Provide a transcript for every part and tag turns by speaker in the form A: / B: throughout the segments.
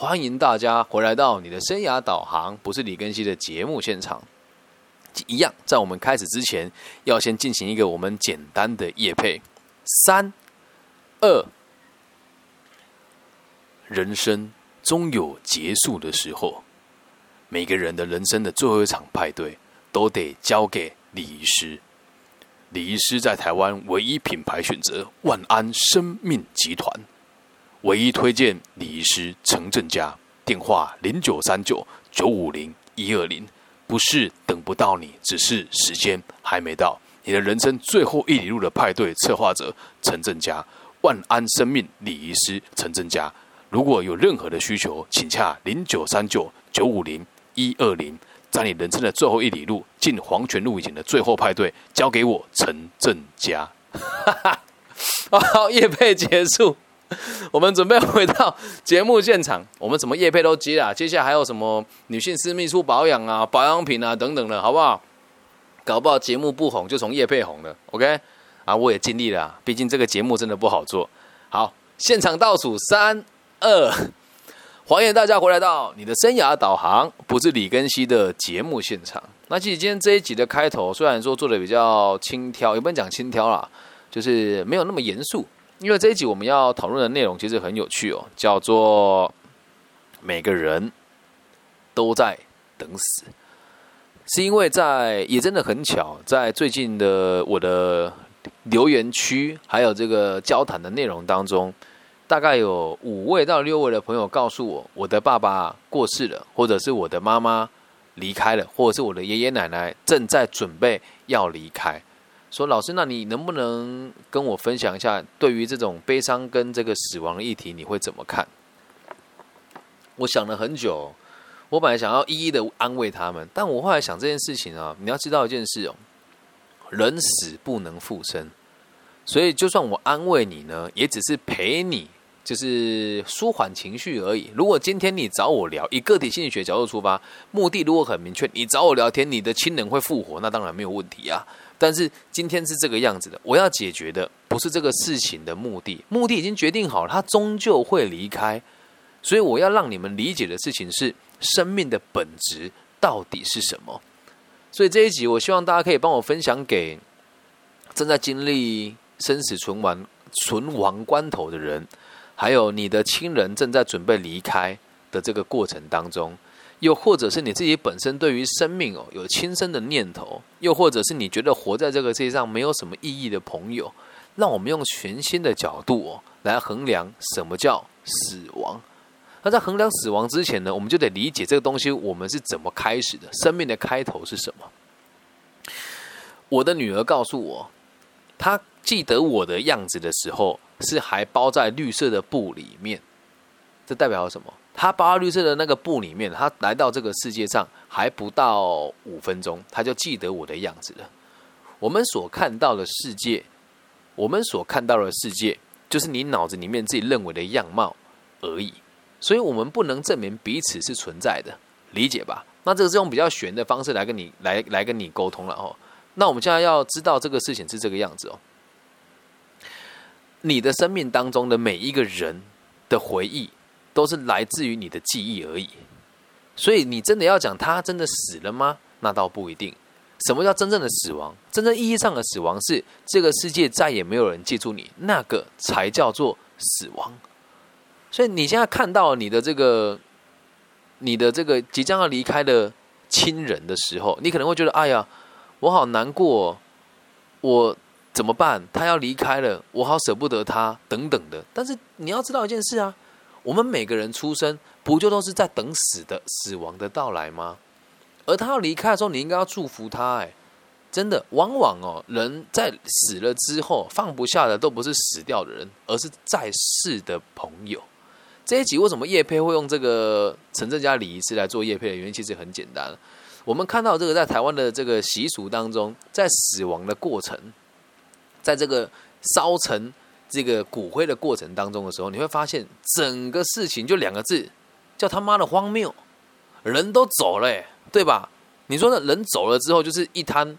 A: 欢迎大家回来到你的生涯导航，不是李根熙的节目现场。一样，在我们开始之前，要先进行一个我们简单的夜配。三、二，人生终有结束的时候，每个人的人生的最后一场派对，都得交给礼仪师。礼仪师在台湾唯一品牌选择万安生命集团。唯一推荐礼仪师陈正佳，电话零九三九九五零一二零，不是等不到你，只是时间还没到。你的人生最后一里路的派对策划者陈正佳，万安生命礼仪师陈正佳，如果有任何的需求，请洽零九三九九五零一二零，在你人生的最后一里路进黄泉路以前的最后派对，交给我陈正佳。好，夜配结束。我们准备回到节目现场，我们什么叶配都接了，接下来还有什么女性私密处保养啊、保养品啊等等的，好不好？搞不好节目不红就从叶配红了，OK？啊，我也尽力了，毕竟这个节目真的不好做。好，现场倒数三二，欢迎大家回来到你的生涯导航，不是李根熙的节目现场。那其实今天这一集的开头，虽然说做的比较轻佻，也不能讲轻佻啦，就是没有那么严肃。因为这一集我们要讨论的内容其实很有趣哦，叫做每个人都在等死，是因为在也真的很巧，在最近的我的留言区还有这个交谈的内容当中，大概有五位到六位的朋友告诉我，我的爸爸过世了，或者是我的妈妈离开了，或者是我的爷爷奶奶正在准备要离开。说老师，那你能不能跟我分享一下，对于这种悲伤跟这个死亡的议题，你会怎么看？我想了很久，我本来想要一一的安慰他们，但我后来想这件事情啊，你要知道一件事哦，人死不能复生，所以就算我安慰你呢，也只是陪你，就是舒缓情绪而已。如果今天你找我聊，以个体心理学角度出发，目的如果很明确，你找我聊天，你的亲人会复活，那当然没有问题啊。但是今天是这个样子的，我要解决的不是这个事情的目的，目的已经决定好了，他终究会离开，所以我要让你们理解的事情是生命的本质到底是什么。所以这一集，我希望大家可以帮我分享给正在经历生死存亡、存亡关头的人，还有你的亲人正在准备离开的这个过程当中。又或者是你自己本身对于生命哦有轻生的念头，又或者是你觉得活在这个世界上没有什么意义的朋友，让我们用全新的角度哦来衡量什么叫死亡。那在衡量死亡之前呢，我们就得理解这个东西我们是怎么开始的，生命的开头是什么。我的女儿告诉我，她记得我的样子的时候是还包在绿色的布里面，这代表什么？他包绿色的那个布里面，他来到这个世界上还不到五分钟，他就记得我的样子了。我们所看到的世界，我们所看到的世界，就是你脑子里面自己认为的样貌而已。所以，我们不能证明彼此是存在的，理解吧？那这个是用比较玄的方式来跟你来来跟你沟通了哦。那我们现在要知道这个事情是这个样子哦。你的生命当中的每一个人的回忆。都是来自于你的记忆而已，所以你真的要讲他真的死了吗？那倒不一定。什么叫真正的死亡？真正意义上的死亡是这个世界再也没有人记住你，那个才叫做死亡。所以你现在看到你的这个、你的这个即将要离开的亲人的时候，你可能会觉得：哎呀，我好难过，我怎么办？他要离开了，我好舍不得他，等等的。但是你要知道一件事啊。我们每个人出生，不就都是在等死的死亡的到来吗？而他要离开的时候，你应该要祝福他。哎，真的，往往哦，人在死了之后，放不下的都不是死掉的人，而是在世的朋友。这一集为什么叶佩会用这个陈正家礼仪师来做叶佩的原因，其实很简单。我们看到这个在台湾的这个习俗当中，在死亡的过程，在这个烧成。这个骨灰的过程当中的时候，你会发现整个事情就两个字，叫他妈的荒谬。人都走了，对吧？你说呢？人走了之后，就是一滩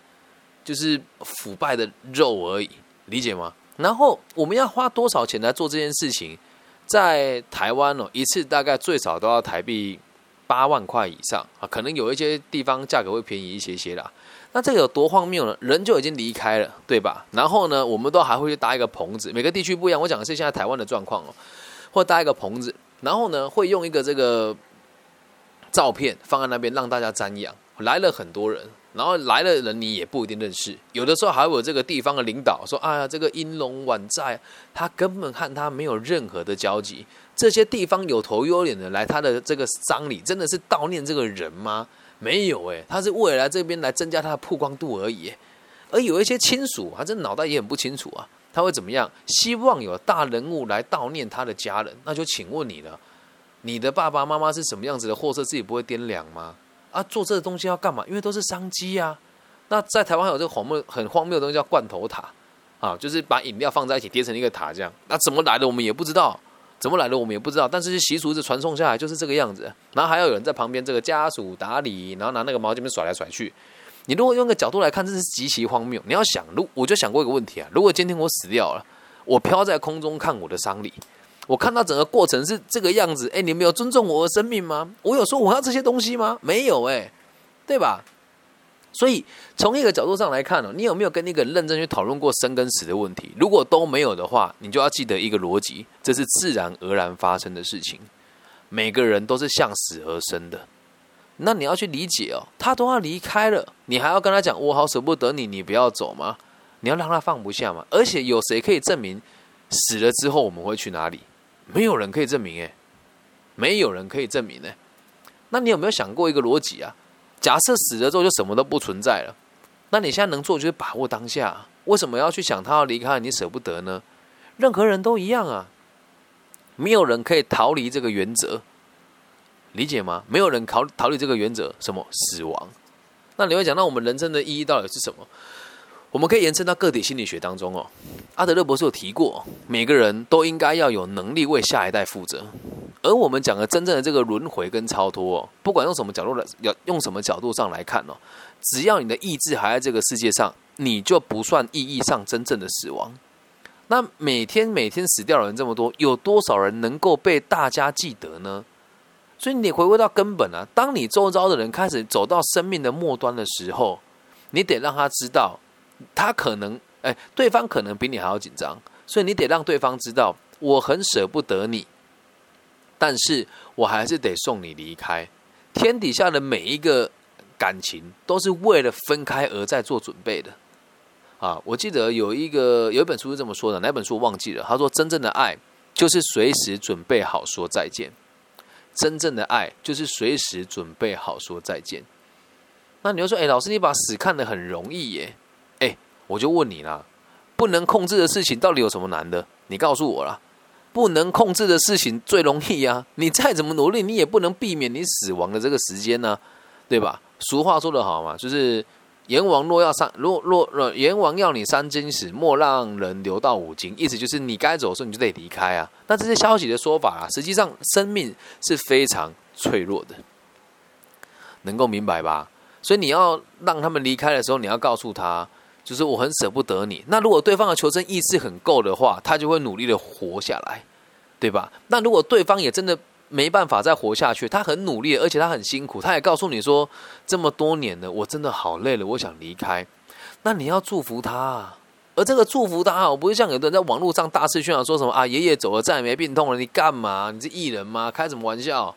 A: 就是腐败的肉而已，理解吗？然后我们要花多少钱来做这件事情？在台湾哦，一次大概最少都要台币八万块以上啊，可能有一些地方价格会便宜一些些啦。那这个有多荒谬呢？人就已经离开了，对吧？然后呢，我们都还会去搭一个棚子，每个地区不一样。我讲的是现在台湾的状况哦，或搭一个棚子，然后呢，会用一个这个照片放在那边让大家瞻仰。来了很多人，然后来了人你也不一定认识，有的时候还有这个地方的领导说：“哎呀，这个英龙晚在，他根本和他没有任何的交集。这些地方有头有脸的来他的这个丧礼，真的是悼念这个人吗？”没有诶，他是为了来这边来增加他的曝光度而已。而有一些亲属，他这脑袋也很不清楚啊，他会怎么样？希望有大人物来悼念他的家人，那就请问你了，你的爸爸妈妈是什么样子的货色，自己不会掂量吗？啊，做这个东西要干嘛？因为都是商机啊。那在台湾有这个荒谬、很荒谬的东西叫罐头塔啊，就是把饮料放在一起叠成一个塔这样。那怎么来的我们也不知道。怎么来的我们也不知道，但是习俗是传送下来就是这个样子。然后还要有人在旁边这个家属打理，然后拿那个毛巾甩来甩去。你如果用个角度来看，这是极其荒谬。你要想，如我就想过一个问题啊：如果今天我死掉了，我飘在空中看我的丧礼，我看到整个过程是这个样子，哎，你们有尊重我的生命吗？我有说我要这些东西吗？没有，哎，对吧？所以，从一个角度上来看呢，你有没有跟那个人认真去讨论过生跟死的问题？如果都没有的话，你就要记得一个逻辑：这是自然而然发生的事情。每个人都是向死而生的。那你要去理解哦，他都要离开了，你还要跟他讲“我好舍不得你，你不要走吗？”你要让他放不下吗？而且有谁可以证明死了之后我们会去哪里？没有人可以证明，诶，没有人可以证明，诶。那你有没有想过一个逻辑啊？假设死了之后就什么都不存在了，那你现在能做就是把握当下。为什么要去想他要离开你舍不得呢？任何人都一样啊，没有人可以逃离这个原则，理解吗？没有人逃逃离这个原则，什么死亡？那你会讲，那我们人生的意义到底是什么？我们可以延伸到个体心理学当中哦。阿德勒博士有提过，每个人都应该要有能力为下一代负责。而我们讲的真正的这个轮回跟超脱，哦不管用什么角度来，要用什么角度上来看哦，只要你的意志还在这个世界上，你就不算意义上真正的死亡。那每天每天死掉的人这么多，有多少人能够被大家记得呢？所以你回归到根本啊，当你周遭的人开始走到生命的末端的时候，你得让他知道，他可能哎，对方可能比你还要紧张，所以你得让对方知道，我很舍不得你。但是我还是得送你离开。天底下的每一个感情都是为了分开而在做准备的。啊，我记得有一个有一本书是这么说的，哪本书忘记了？他说：“真正的爱就是随时准备好说再见。真正的爱就是随时准备好说再见。”那你又说：“哎，老师，你把死看得很容易耶？”我就问你啦，不能控制的事情到底有什么难的？你告诉我啦。不能控制的事情最容易呀！你再怎么努力，你也不能避免你死亡的这个时间呢，对吧？俗话说得好嘛，就是阎王若要三，若若若阎王要你三更死，莫让人留到五更。意思就是你该走的时候你就得离开啊。那这些消息的说法啊，实际上生命是非常脆弱的，能够明白吧？所以你要让他们离开的时候，你要告诉他。就是我很舍不得你。那如果对方的求生意志很够的话，他就会努力的活下来，对吧？那如果对方也真的没办法再活下去，他很努力，而且他很辛苦，他也告诉你说这么多年了，我真的好累了，我想离开。那你要祝福他，而这个祝福他，我不是像有的人在网络上大肆宣扬说什么啊，爷爷走了再也没病痛了，你干嘛？你是艺人吗？开什么玩笑？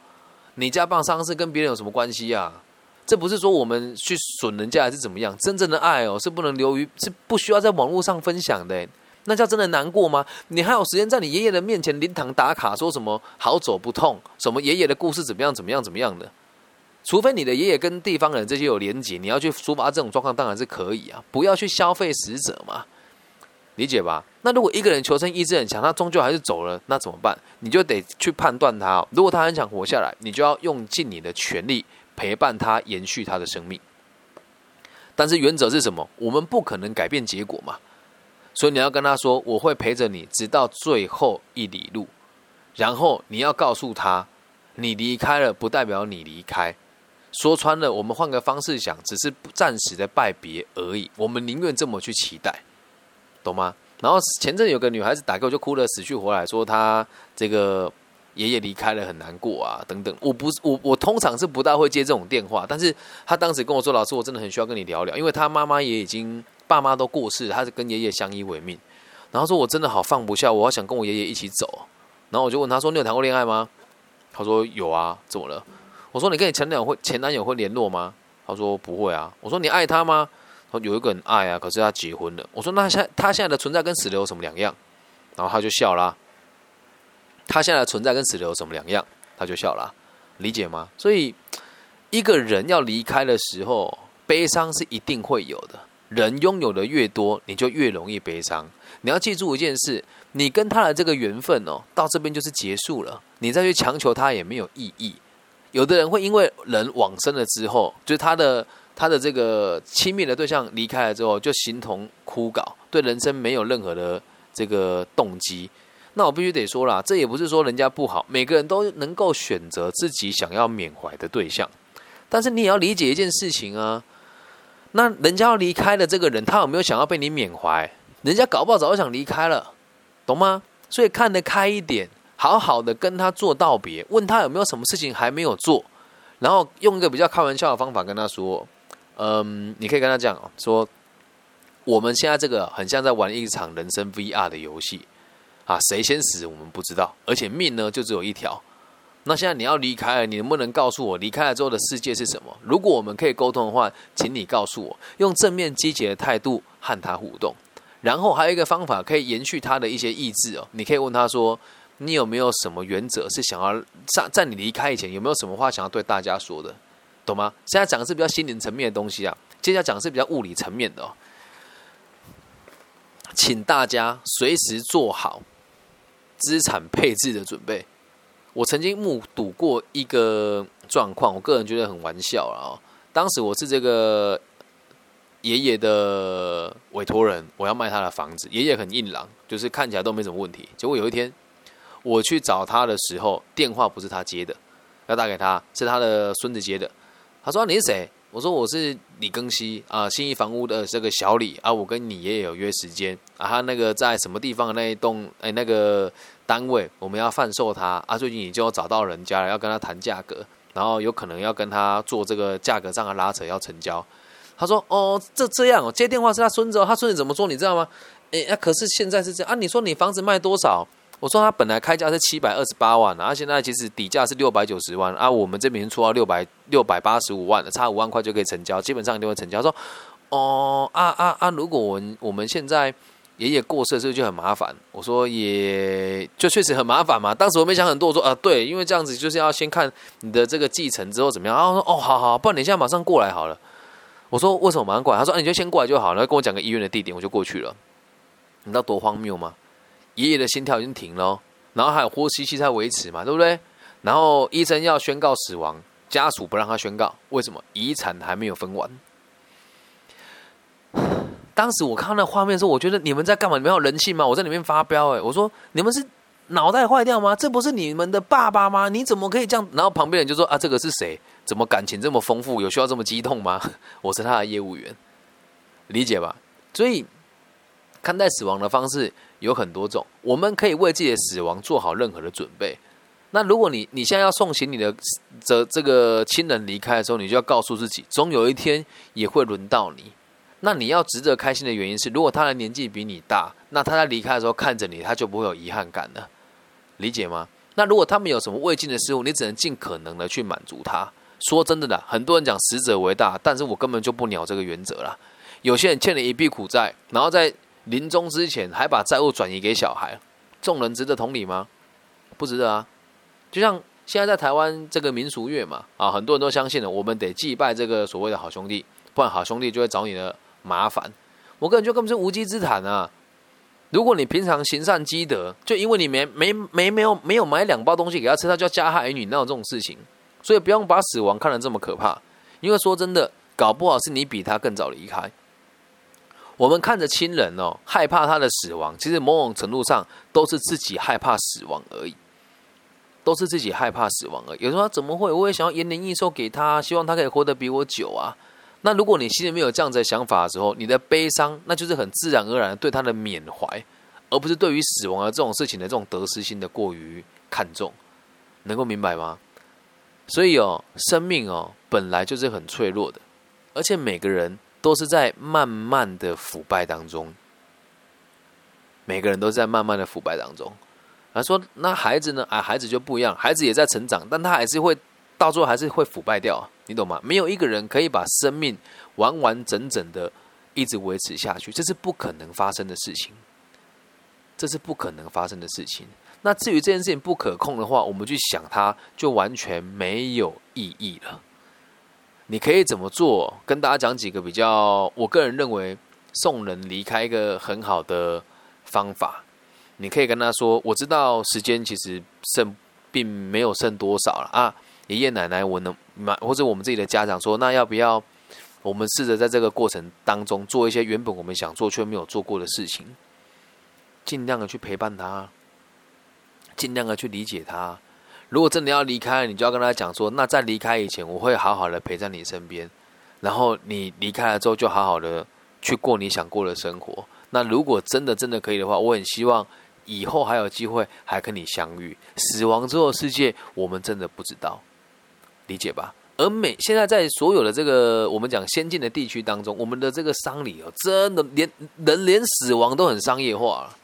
A: 你家办丧事跟别人有什么关系啊？这不是说我们去损人家还是怎么样？真正的爱哦，是不能流于，是不需要在网络上分享的。那叫真的难过吗？你还有时间在你爷爷的面前灵堂打卡，说什么好走不痛，什么爷爷的故事怎么样怎么样怎么样的？除非你的爷爷跟地方人这些有连结，你要去抒发这种状况，当然是可以啊。不要去消费死者嘛，理解吧？那如果一个人求生意志很强，他终究还是走了，那怎么办？你就得去判断他。如果他很想活下来，你就要用尽你的全力。陪伴他延续他的生命，但是原则是什么？我们不可能改变结果嘛，所以你要跟他说：“我会陪着你直到最后一里路。”然后你要告诉他：“你离开了不代表你离开。”说穿了，我们换个方式想，只是暂时的拜别而已。我们宁愿这么去期待，懂吗？然后前阵有个女孩子打给我，就哭得死去活来，说她这个爷爷离开了很难过啊，等等。我不是我我通常是不大会接这种电话，但是他当时跟我说：“老师，我真的很需要跟你聊聊，因为他妈妈也已经爸妈都过世，他是跟爷爷相依为命。然后说我真的好放不下，我好想跟我爷爷一起走。然后我就问他说：你有谈过恋爱吗？他说有啊，怎么了？我说你跟你前男友会前男友会联络吗？他说不会啊。我说你爱他吗？他说有一个人爱啊，可是他结婚了。我说那现他现在的存在跟死了有什么两样？然后他就笑了。他现在的存在跟死了有什么两样？他就笑了，理解吗？所以一个人要离开的时候，悲伤是一定会有的。人拥有的越多，你就越容易悲伤。你要记住一件事：你跟他的这个缘分哦，到这边就是结束了。你再去强求他也没有意义。有的人会因为人往生了之后，就是他的。他的这个亲密的对象离开了之后，就形同枯槁，对人生没有任何的这个动机。那我必须得说了，这也不是说人家不好，每个人都能够选择自己想要缅怀的对象。但是你也要理解一件事情啊，那人家要离开的这个人，他有没有想要被你缅怀？人家搞不好早就想离开了，懂吗？所以看得开一点，好好的跟他做道别，问他有没有什么事情还没有做，然后用一个比较开玩笑的方法跟他说。嗯，你可以跟他讲说，我们现在这个很像在玩一场人生 VR 的游戏啊，谁先死我们不知道，而且命呢就只有一条。那现在你要离开了，你能不能告诉我离开了之后的世界是什么？如果我们可以沟通的话，请你告诉我，用正面积极的态度和他互动。然后还有一个方法可以延续他的一些意志哦，你可以问他说，你有没有什么原则是想要在在你离开以前有没有什么话想要对大家说的？懂吗？现在讲的是比较心灵层面的东西啊，接下来讲的是比较物理层面的哦。请大家随时做好资产配置的准备。我曾经目睹过一个状况，我个人觉得很玩笑啊。当时我是这个爷爷的委托人，我要卖他的房子。爷爷很硬朗，就是看起来都没什么问题。结果有一天我去找他的时候，电话不是他接的，要打给他是他的孙子接的。他说你是谁？我说我是李庚希啊，新义房屋的这个小李啊，我跟你爷爷有约时间啊，他那个在什么地方的那一栋哎那个单位，我们要贩售他啊，最近已经找到人家了，要跟他谈价格，然后有可能要跟他做这个价格上的拉扯，要成交。他说哦，这这样哦，接电话是他孙子，他孙子怎么做你知道吗？哎，那可是现在是这样啊，你说你房子卖多少？我说他本来开价是七百二十八万，然后现在其实底价是六百九十万啊，我们这边出到六百六百八十五万的，差五万块就可以成交，基本上一定会成交。说哦啊啊啊，如果我们我们现在爷爷过世，这个就很麻烦。我说也就确实很麻烦嘛。当时我没想很多，我说啊对，因为这样子就是要先看你的这个继承之后怎么样。然后说哦好好，不然你现在马上过来好了。我说为什么马上过来？他说你就先过来就好了，跟我讲个医院的地点，我就过去了。你知道多荒谬吗？爷爷的心跳已经停了，然后还有呼吸器在维持嘛，对不对？然后医生要宣告死亡，家属不让他宣告，为什么？遗产还没有分完。当时我看到那画面的时候，我觉得你们在干嘛？你们有人性吗？我在里面发飙哎！我说你们是脑袋坏掉吗？这不是你们的爸爸吗？你怎么可以这样？然后旁边人就说啊，这个是谁？怎么感情这么丰富？有需要这么激动吗？我是他的业务员，理解吧？所以。看待死亡的方式有很多种，我们可以为自己的死亡做好任何的准备。那如果你你现在要送行你的这这个亲人离开的时候，你就要告诉自己，总有一天也会轮到你。那你要值得开心的原因是，如果他的年纪比你大，那他在离开的时候看着你，他就不会有遗憾感了，理解吗？那如果他们有什么未尽的事物，你只能尽可能的去满足他。说真的啦，很多人讲死者为大，但是我根本就不鸟这个原则啦。有些人欠了一笔苦债，然后在临终之前还把债务转移给小孩，众人值得同理吗？不值得啊！就像现在在台湾这个民俗月嘛，啊，很多人都相信了，我们得祭拜这个所谓的好兄弟，不然好兄弟就会找你的麻烦。我个人觉得根本是无稽之谈啊！如果你平常行善积德，就因为你没没没没有没有买两包东西给他吃，他就要加害于你，哪有这种事情？所以不用把死亡看得这么可怕，因为说真的，搞不好是你比他更早离开。我们看着亲人哦，害怕他的死亡，其实某种程度上都是自己害怕死亡而已，都是自己害怕死亡而已。有时候怎么会？我也想要延年益寿给他，希望他可以活得比我久啊。那如果你心里面有这样子的想法的时候，你的悲伤那就是很自然而然对他的缅怀，而不是对于死亡的这种事情的这种得失心的过于看重，能够明白吗？所以哦，生命哦本来就是很脆弱的，而且每个人都是在慢慢的腐败当中，每个人都在慢慢的腐败当中。他说：“那孩子呢？啊，孩子就不一样，孩子也在成长，但他还是会到最后还是会腐败掉，你懂吗？没有一个人可以把生命完完整整的一直维持下去，这是不可能发生的事情，这是不可能发生的事情。那至于这件事情不可控的话，我们去想它，就完全没有意义了。你可以怎么做？跟大家讲几个比较，我个人认为送人离开一个很好的方法。”你可以跟他说：“我知道时间其实剩并没有剩多少了啊，爷爷奶奶，我能买或者我们自己的家长说，那要不要我们试着在这个过程当中做一些原本我们想做却没有做过的事情，尽量的去陪伴他，尽量的去理解他。如果真的要离开，你就要跟他讲说，那在离开以前，我会好好的陪在你身边，然后你离开了之后，就好好的去过你想过的生活。那如果真的真的可以的话，我很希望。”以后还有机会还跟你相遇，死亡之后世界我们真的不知道，理解吧？而每现在在所有的这个我们讲先进的地区当中，我们的这个丧礼哦，真的连人连死亡都很商业化了，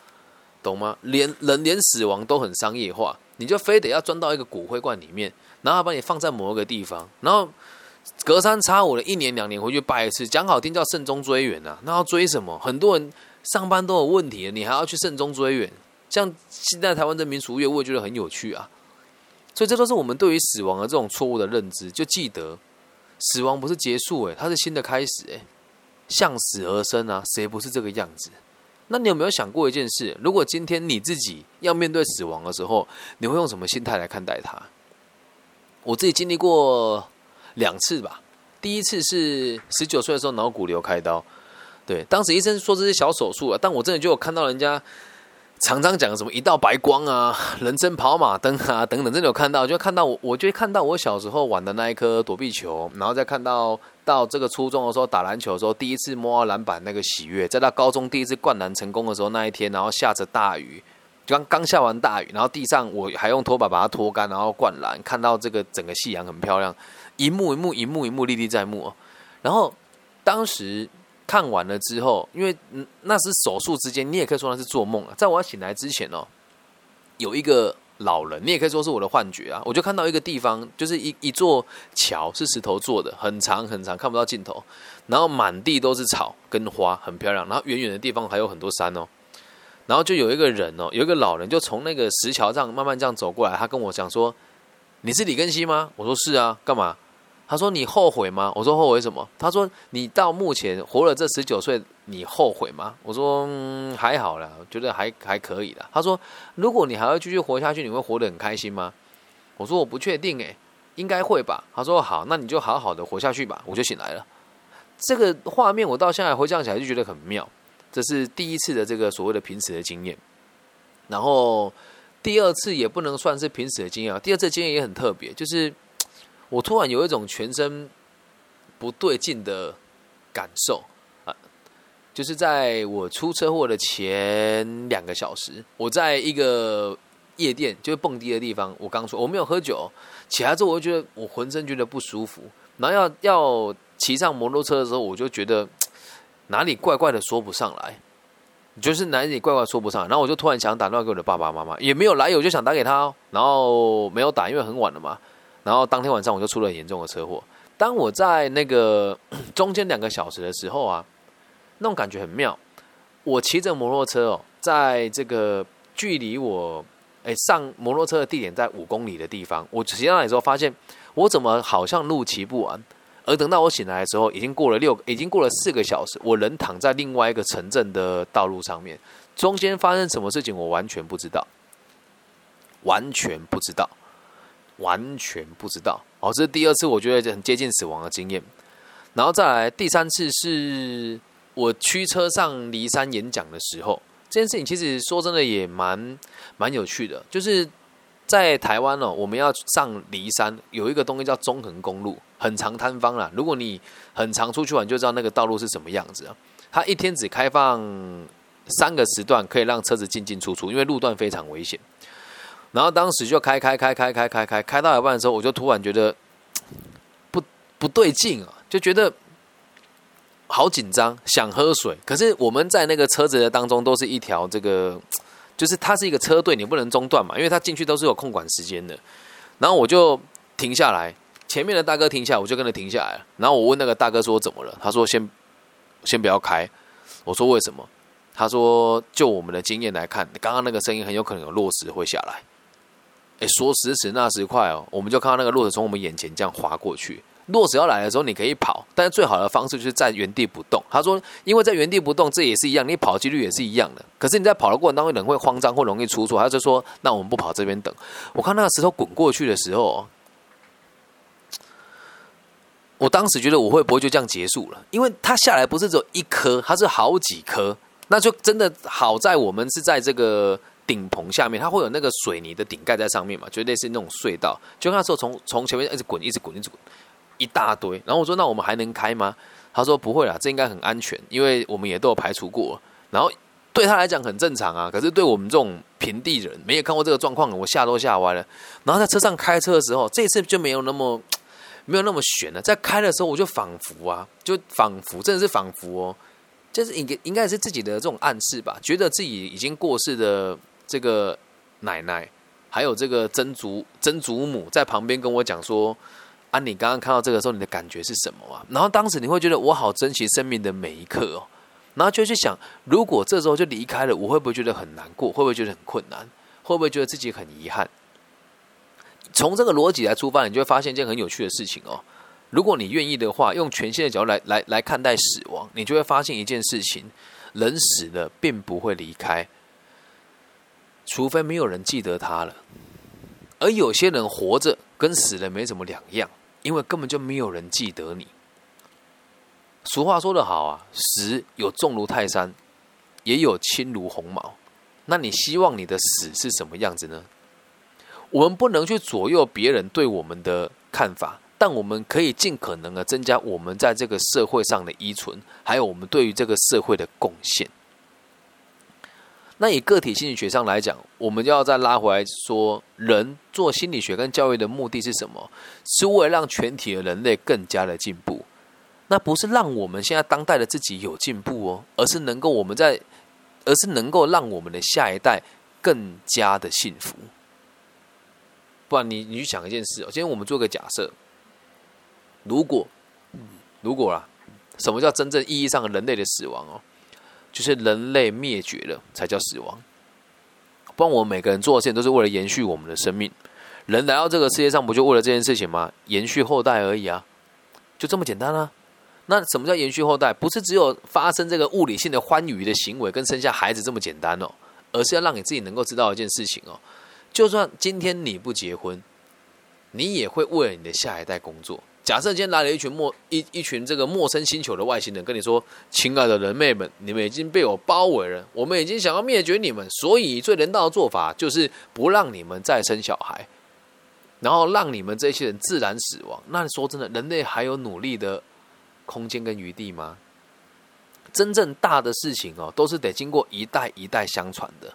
A: 懂吗？连人连死亡都很商业化，你就非得要钻到一个骨灰罐里面，然后把你放在某一个地方，然后隔三差五的一年两年回去拜一次，讲好听叫慎终追远啊，那要追什么？很多人上班都有问题，你还要去慎终追远？像现在台湾的民俗乐，我也觉得很有趣啊。所以这都是我们对于死亡的这种错误的认知。就记得，死亡不是结束，诶，它是新的开始，诶，向死而生啊，谁不是这个样子？那你有没有想过一件事？如果今天你自己要面对死亡的时候，你会用什么心态来看待它？我自己经历过两次吧。第一次是十九岁的时候脑骨瘤开刀，对，当时医生说这是小手术啊，但我真的就有看到人家。常常讲什么一道白光啊，人生跑马灯啊，等等，真的有看到，就看到我，我就看到我小时候玩的那一颗躲避球，然后再看到到这个初中的时候打篮球的时候，第一次摸到篮板那个喜悦，再到高中第一次灌篮成功的时候那一天，然后下着大雨，刚刚下完大雨，然后地上我还用拖把把它拖干，然后灌篮，看到这个整个夕阳很漂亮，一幕一幕一幕一幕历历在目，然后当时。看完了之后，因为那是手术之间，你也可以说那是做梦啊。在我醒来之前哦，有一个老人，你也可以说是我的幻觉啊。我就看到一个地方，就是一一座桥，是石头做的，很长很长，看不到尽头。然后满地都是草跟花，很漂亮。然后远远的地方还有很多山哦。然后就有一个人哦，有一个老人就从那个石桥上慢慢这样走过来，他跟我讲说：“你是李根熙吗？”我说：“是啊，干嘛？”他说：“你后悔吗？”我说：“后悔什么？”他说：“你到目前活了这十九岁，你后悔吗？”我说：“，还好啦，觉得还还可以的。”他说：“如果你还要继续活下去，你会活得很开心吗？”我说：“我不确定，诶，应该会吧。”他说：“好，那你就好好的活下去吧。”我就醒来了。这个画面我到现在回想起来就觉得很妙。这是第一次的这个所谓的濒死的经验，然后第二次也不能算是濒死的经验啊。第二次经验也很特别，就是。我突然有一种全身不对劲的感受，就是在我出车祸的前两个小时，我在一个夜店，就是蹦迪的地方。我刚说我没有喝酒，起来之后我就觉得我浑身觉得不舒服，然后要要骑上摩托车的时候，我就觉得 哪里怪怪的，说不上来，就是哪里怪怪说不上。然后我就突然想打电话给我的爸爸妈妈，也没有来，我就想打给他，然后没有打，因为很晚了嘛。然后当天晚上我就出了严重的车祸。当我在那个 中间两个小时的时候啊，那种感觉很妙。我骑着摩托车哦，在这个距离我哎上摩托车的地点在五公里的地方，我骑上来的时候发现我怎么好像路骑不完。而等到我醒来的时候，已经过了六，已经过了四个小时，我人躺在另外一个城镇的道路上面。中间发生什么事情，我完全不知道，完全不知道。完全不知道哦，这是第二次，我觉得很接近死亡的经验。然后再来第三次，是我驱车上离山演讲的时候，这件事情其实说真的也蛮蛮有趣的。就是在台湾哦，我们要上离山，有一个东西叫中横公路，很长摊方啦。如果你很常出去玩，就知道那个道路是什么样子啊。它一天只开放三个时段，可以让车子进进出出，因为路段非常危险。然后当时就开开开开开开开，开到一半的时候，我就突然觉得不不对劲啊，就觉得好紧张，想喝水。可是我们在那个车子的当中，都是一条这个。就是它是一个车队，你不能中断嘛，因为它进去都是有控管时间的。然后我就停下来，前面的大哥停下，我就跟着停下来了。然后我问那个大哥说怎么了？他说先先不要开。我说为什么？他说就我们的经验来看，刚刚那个声音很有可能有落石会下来。哎，说时迟那时快哦，我们就看到那个落石从我们眼前这样滑过去。落石要来的时候，你可以跑，但是最好的方式就是在原地不动。他说，因为在原地不动，这也是一样，你跑几率也是一样的。可是你在跑的过程当中，人会慌张或容易出错。他就说，那我们不跑这边等。我看那个石头滚过去的时候，我当时觉得我会不会就这样结束了？因为它下来不是只有一颗，它是好几颗，那就真的好在我们是在这个顶棚下面，它会有那个水泥的顶盖在上面嘛，就类似那种隧道。就那时候从从前面一直滚，一直滚，一直滚。一大堆，然后我说：“那我们还能开吗？”他说：“不会啦，这应该很安全，因为我们也都有排除过。然后对他来讲很正常啊，可是对我们这种平地人，没有看过这个状况，我吓都吓歪了。然后在车上开车的时候，这次就没有那么 没有那么悬了。在开的时候，我就仿佛啊，就仿佛真的是仿佛哦，就是应该应该是自己的这种暗示吧，觉得自己已经过世的这个奶奶，还有这个曾祖曾祖母在旁边跟我讲说。”啊，你刚刚看到这个时候，你的感觉是什么啊？然后当时你会觉得我好珍惜生命的每一刻哦，然后就去想，如果这时候就离开了，我会不会觉得很难过？会不会觉得很困难？会不会觉得自己很遗憾？从这个逻辑来出发，你就会发现一件很有趣的事情哦。如果你愿意的话，用全新的角度来来来看待死亡，你就会发现一件事情：人死了并不会离开，除非没有人记得他了。而有些人活着跟死了没什么两样。因为根本就没有人记得你。俗话说得好啊，死有重如泰山，也有轻如鸿毛。那你希望你的死是什么样子呢？我们不能去左右别人对我们的看法，但我们可以尽可能的增加我们在这个社会上的依存，还有我们对于这个社会的贡献。那以个体心理学上来讲，我们就要再拉回来说，人做心理学跟教育的目的是什么？是为了让全体的人类更加的进步。那不是让我们现在当代的自己有进步哦，而是能够我们在，而是能够让我们的下一代更加的幸福。不然你你去想一件事哦，今天我们做个假设，如果如果啦，什么叫真正意义上的人类的死亡哦？就是人类灭绝了才叫死亡，不然我们每个人做的事情都是为了延续我们的生命。人来到这个世界上，不就为了这件事情吗？延续后代而已啊，就这么简单啊。那什么叫延续后代？不是只有发生这个物理性的欢愉的行为跟生下孩子这么简单哦，而是要让你自己能够知道一件事情哦。就算今天你不结婚，你也会为了你的下一代工作。假设今天来了一群陌一一群这个陌生星球的外星人，跟你说：“亲爱的人妹们，你们已经被我包围了，我们已经想要灭绝你们，所以最人道的做法就是不让你们再生小孩，然后让你们这些人自然死亡。”那说真的，人类还有努力的空间跟余地吗？真正大的事情哦，都是得经过一代一代相传的。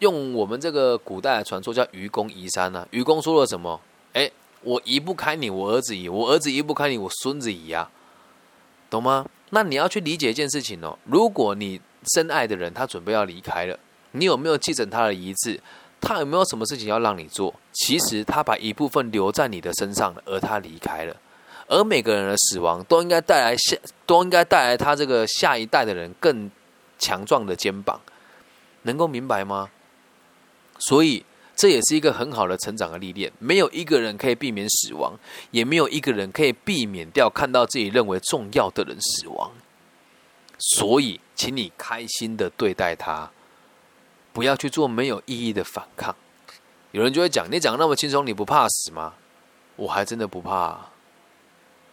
A: 用我们这个古代的传说叫愚公移山呢，愚公说了什么？哎。我移不开你，我儿子移；我儿子移不开你，我孙子移呀，懂吗？那你要去理解一件事情哦。如果你深爱的人他准备要离开了，你有没有继承他的遗志？他有没有什么事情要让你做？其实他把一部分留在你的身上了，而他离开了。而每个人的死亡都应该带来下，都应该带来他这个下一代的人更强壮的肩膀，能够明白吗？所以。这也是一个很好的成长的历练。没有一个人可以避免死亡，也没有一个人可以避免掉看到自己认为重要的人死亡。所以，请你开心的对待他，不要去做没有意义的反抗。有人就会讲：“你讲那么轻松，你不怕死吗？”我还真的不怕。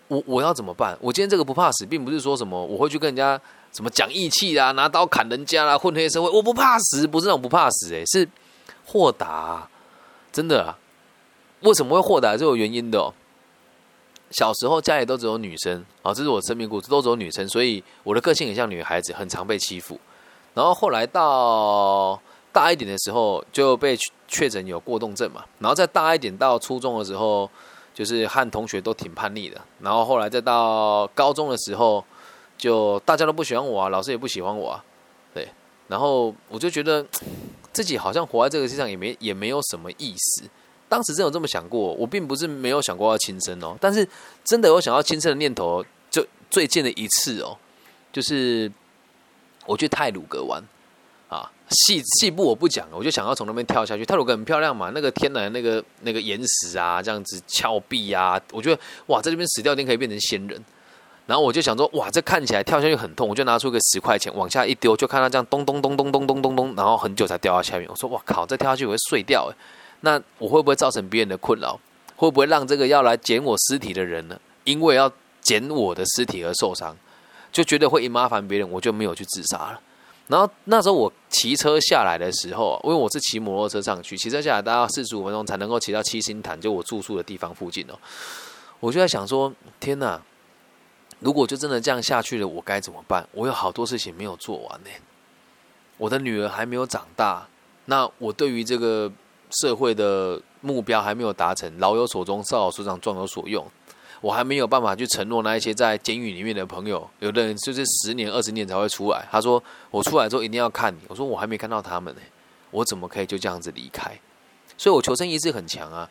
A: 我我要怎么办？我今天这个不怕死，并不是说什么我会去跟人家什么讲义气啊，拿刀砍人家啦，混黑社会。我不怕死，不是那种不怕死，诶，是。豁达，真的。为什么会豁达？是有原因的。小时候家里都只有女生啊，这是我生命故事，都只有女生，所以我的个性很像女孩子，很常被欺负。然后后来到大一点的时候，就被确诊有过动症嘛。然后再大一点到初中的时候，就是和同学都挺叛逆的。然后后来再到高中的时候，就大家都不喜欢我啊，老师也不喜欢我啊，对。然后我就觉得自己好像活在这个世上也没也没有什么意思。当时真有这么想过，我并不是没有想过要轻生哦，但是真的有想要轻生的念头，就最近的一次哦，就是我去泰鲁阁玩啊，细细部我不讲了，我就想要从那边跳下去。泰鲁阁很漂亮嘛，那个天然那个那个岩石啊，这样子峭壁啊，我觉得哇，在这边死掉一定可以变成仙人。然后我就想说，哇，这看起来跳下去很痛，我就拿出个十块钱往下一丢，就看到这样咚咚咚咚咚咚咚咚，然后很久才掉到下面。我说，哇靠，再跳下去我会碎掉。那我会不会造成别人的困扰？会不会让这个要来捡我尸体的人呢？因为要捡我的尸体而受伤，就觉得会麻烦别人，我就没有去自杀了。然后那时候我骑车下来的时候，因为我是骑摩托车上去，骑车下来大概四十五分钟才能够骑到七星潭，就我住宿的地方附近哦。我就在想说，天哪！如果就真的这样下去了，我该怎么办？我有好多事情没有做完呢。我的女儿还没有长大，那我对于这个。社会的目标还没有达成，老有所终，少有所长，壮有所用。我还没有办法去承诺那一些在监狱里面的朋友，有的人就是十年、二十年才会出来。他说：“我出来之后一定要看你。”我说：“我还没看到他们呢，我怎么可以就这样子离开？”所以，我求生意志很强啊！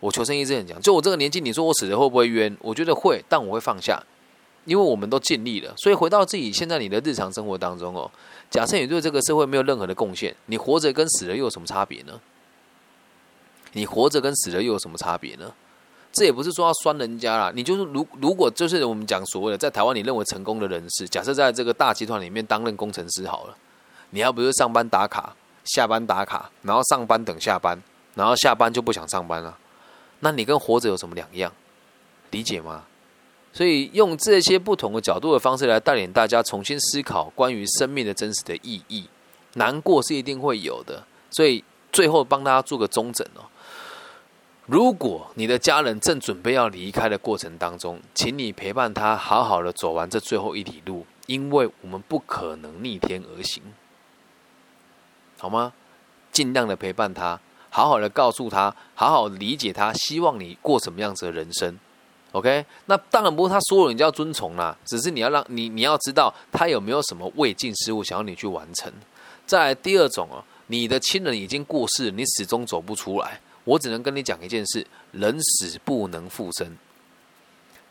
A: 我求生意志很强。就我这个年纪，你说我死了会不会冤？我觉得会，但我会放下，因为我们都尽力了。所以，回到自己现在你的日常生活当中哦，假设你对这个社会没有任何的贡献，你活着跟死了又有什么差别呢？你活着跟死了又有什么差别呢？这也不是说要酸人家啦，你就是如如果就是我们讲所谓的在台湾你认为成功的人士，假设在这个大集团里面担任工程师好了，你要不是上班打卡，下班打卡，然后上班等下班，然后下班就不想上班了，那你跟活着有什么两样？理解吗？所以用这些不同的角度的方式来带领大家重新思考关于生命的真实的意义。难过是一定会有的，所以最后帮大家做个中诊哦。如果你的家人正准备要离开的过程当中，请你陪伴他，好好的走完这最后一里路，因为我们不可能逆天而行，好吗？尽量的陪伴他，好好的告诉他，好好理解他，希望你过什么样子的人生，OK？那当然不是他说了你就要遵从啦，只是你要让你你要知道他有没有什么未尽事务想要你去完成。再第二种哦，你的亲人已经过世，你始终走不出来。我只能跟你讲一件事：人死不能复生。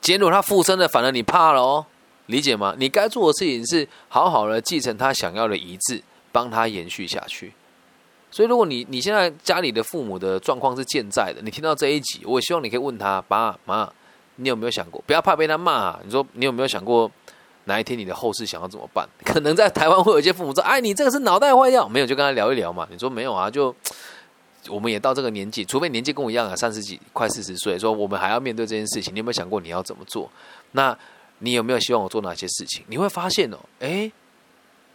A: 结果他复生了，反而你怕了哦，理解吗？你该做的事情是好好的继承他想要的遗志，帮他延续下去。所以，如果你你现在家里的父母的状况是健在的，你听到这一集，我希望你可以问他爸妈：你有没有想过？不要怕被他骂。你说你有没有想过哪一天你的后事想要怎么办？可能在台湾会有一些父母说：哎，你这个是脑袋坏掉。没有，就跟他聊一聊嘛。你说没有啊？就。我们也到这个年纪，除非年纪跟我一样啊，三十几、快四十岁，说我们还要面对这件事情，你有没有想过你要怎么做？那你有没有希望我做哪些事情？你会发现哦，哎，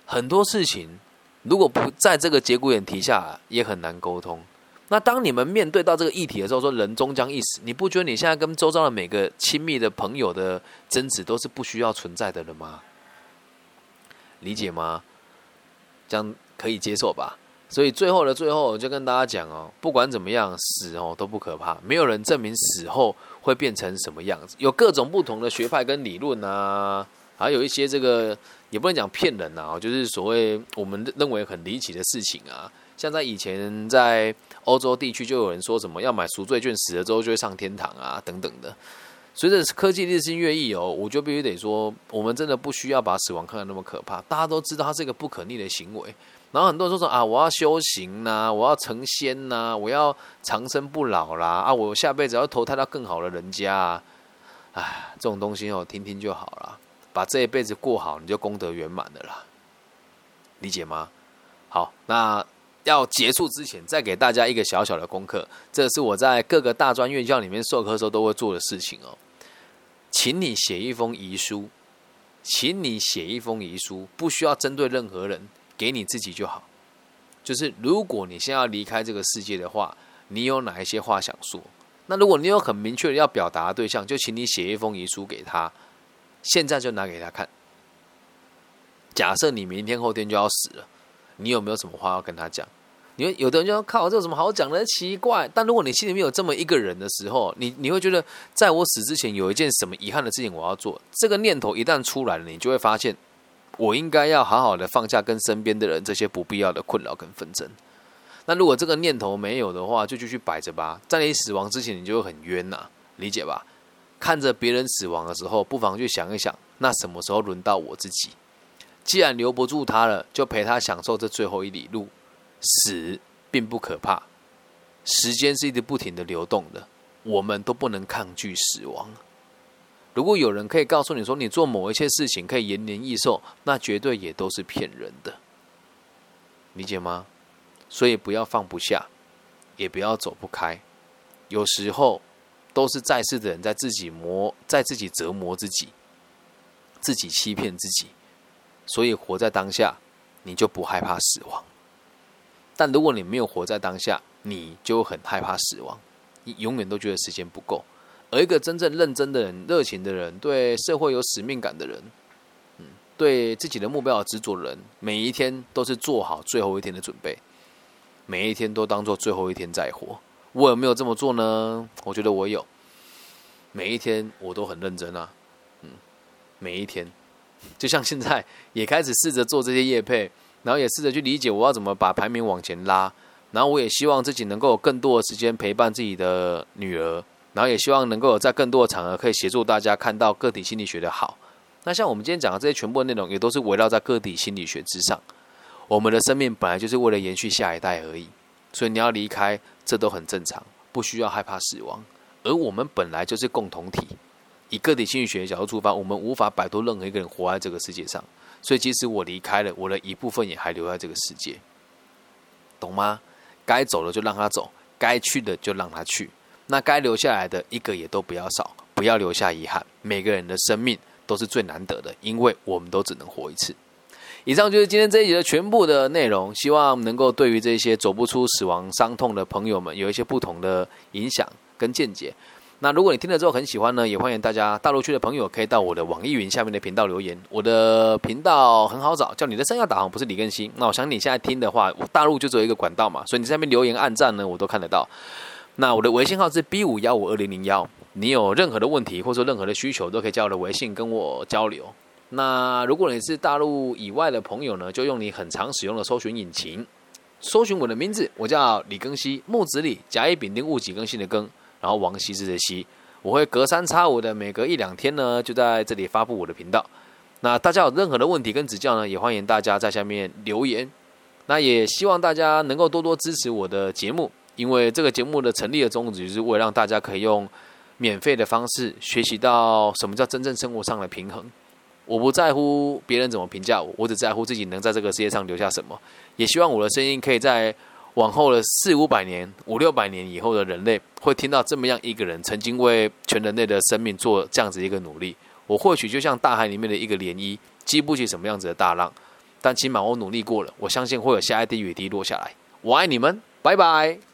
A: 很多事情如果不在这个节骨眼提下，也很难沟通。那当你们面对到这个议题的时候，说人终将一死，你不觉得你现在跟周遭的每个亲密的朋友的争执都是不需要存在的了吗？理解吗？这样可以接受吧？所以最后的最后，我就跟大家讲哦，不管怎么样，死哦都不可怕，没有人证明死后会变成什么样子。有各种不同的学派跟理论啊，还有一些这个也不能讲骗人呐，就是所谓我们认为很离奇的事情啊。像在以前在欧洲地区，就有人说什么要买赎罪券，死了之后就会上天堂啊，等等的。随着科技日新月异哦，我就必须得说，我们真的不需要把死亡看得那么可怕。大家都知道它是一个不可逆的行为。然后很多人说说啊，我要修行呐，我要成仙呐，我要长生不老啦啊，我下辈子要投胎到更好的人家啊，哎，这种东西哦，听听就好了，把这一辈子过好，你就功德圆满的啦，理解吗？好，那要结束之前，再给大家一个小小的功课，这是我在各个大专院校里面授课时候都会做的事情哦，请你写一封遗书，请你写一封遗书，不需要针对任何人。给你自己就好，就是如果你现在要离开这个世界的话，你有哪一些话想说？那如果你有很明确的要表达的对象，就请你写一封遗书给他，现在就拿给他看。假设你明天后天就要死了，你有没有什么话要跟他讲？因为有的人就要靠这有什么好讲的？奇怪。但如果你心里面有这么一个人的时候，你你会觉得，在我死之前有一件什么遗憾的事情我要做。这个念头一旦出来了，你就会发现，我应该要好好的放下跟身边的人这些不必要的困扰跟纷争。那如果这个念头没有的话，就继续摆着吧。在你死亡之前，你就会很冤呐，理解吧？看着别人死亡的时候，不妨去想一想，那什么时候轮到我自己？既然留不住他了，就陪他享受这最后一里路。死并不可怕，时间是一直不停的流动的，我们都不能抗拒死亡。如果有人可以告诉你说你做某一些事情可以延年益寿，那绝对也都是骗人的，理解吗？所以不要放不下，也不要走不开。有时候都是在世的人在自己磨，在自己折磨自己，自己欺骗自己。所以活在当下，你就不害怕死亡。但如果你没有活在当下，你就很害怕死亡，你永远都觉得时间不够。而一个真正认真的人、热情的人、对社会有使命感的人，嗯，对自己的目标有执着的人，每一天都是做好最后一天的准备，每一天都当做最后一天在活。我有没有这么做呢？我觉得我有，每一天我都很认真啊，嗯，每一天，就像现在也开始试着做这些业配。然后也试着去理解我要怎么把排名往前拉，然后我也希望自己能够有更多的时间陪伴自己的女儿，然后也希望能够在更多的场合可以协助大家看到个体心理学的好。那像我们今天讲的这些全部的内容，也都是围绕在个体心理学之上。我们的生命本来就是为了延续下一代而已，所以你要离开，这都很正常，不需要害怕死亡。而我们本来就是共同体，以个体心理学的角度出发，我们无法摆脱任何一个人活在这个世界上。所以，即使我离开了，我的一部分也还留在这个世界，懂吗？该走了就让他走，该去的就让他去。那该留下来的一个也都不要少，不要留下遗憾。每个人的生命都是最难得的，因为我们都只能活一次。以上就是今天这一集的全部的内容，希望能够对于这些走不出死亡伤痛的朋友们有一些不同的影响跟见解。那如果你听了之后很喜欢呢，也欢迎大家大陆区的朋友可以到我的网易云下面的频道留言。我的频道很好找，叫你的生涯导航，不是李更新。那我相信你现在听的话，大陆就只有一个管道嘛，所以你在那边留言、按赞呢，我都看得到。那我的微信号是 B 五幺五二零零幺，你有任何的问题或者说任何的需求，都可以加我的微信跟我交流。那如果你是大陆以外的朋友呢，就用你很常使用的搜寻引擎，搜寻我的名字，我叫李更新，木子李，甲乙丙丁戊己更新的更。然后王羲之的羲，我会隔三差五的每隔一两天呢，就在这里发布我的频道。那大家有任何的问题跟指教呢，也欢迎大家在下面留言。那也希望大家能够多多支持我的节目，因为这个节目的成立的宗旨就是为了让大家可以用免费的方式学习到什么叫真正生活上的平衡。我不在乎别人怎么评价我，我只在乎自己能在这个世界上留下什么。也希望我的声音可以在。往后的四五百年、五六百年以后的人类，会听到这么样一个人曾经为全人类的生命做这样子一个努力。我或许就像大海里面的一个涟漪，激不起什么样子的大浪，但起码我努力过了。我相信会有下一滴雨滴落下来。我爱你们，拜拜。